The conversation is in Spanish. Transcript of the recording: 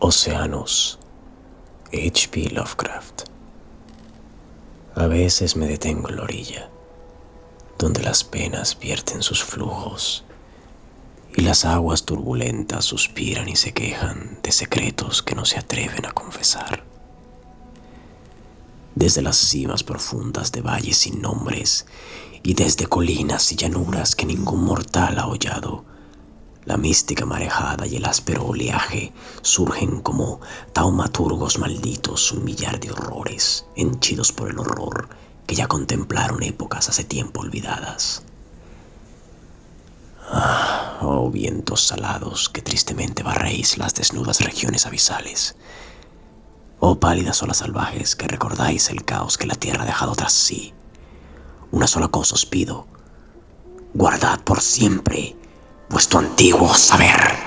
Océanos, H.P. Lovecraft. A veces me detengo en la orilla, donde las penas vierten sus flujos y las aguas turbulentas suspiran y se quejan de secretos que no se atreven a confesar. Desde las cimas profundas de valles sin nombres y desde colinas y llanuras que ningún mortal ha hollado, la mística marejada y el áspero oleaje surgen como taumaturgos malditos, un millar de horrores, henchidos por el horror que ya contemplaron épocas hace tiempo olvidadas. Ah, oh vientos salados que tristemente barréis las desnudas regiones abisales. Oh pálidas olas salvajes que recordáis el caos que la tierra ha dejado tras sí. Una sola cosa os pido. Guardad por siempre vuestro antiguo saber.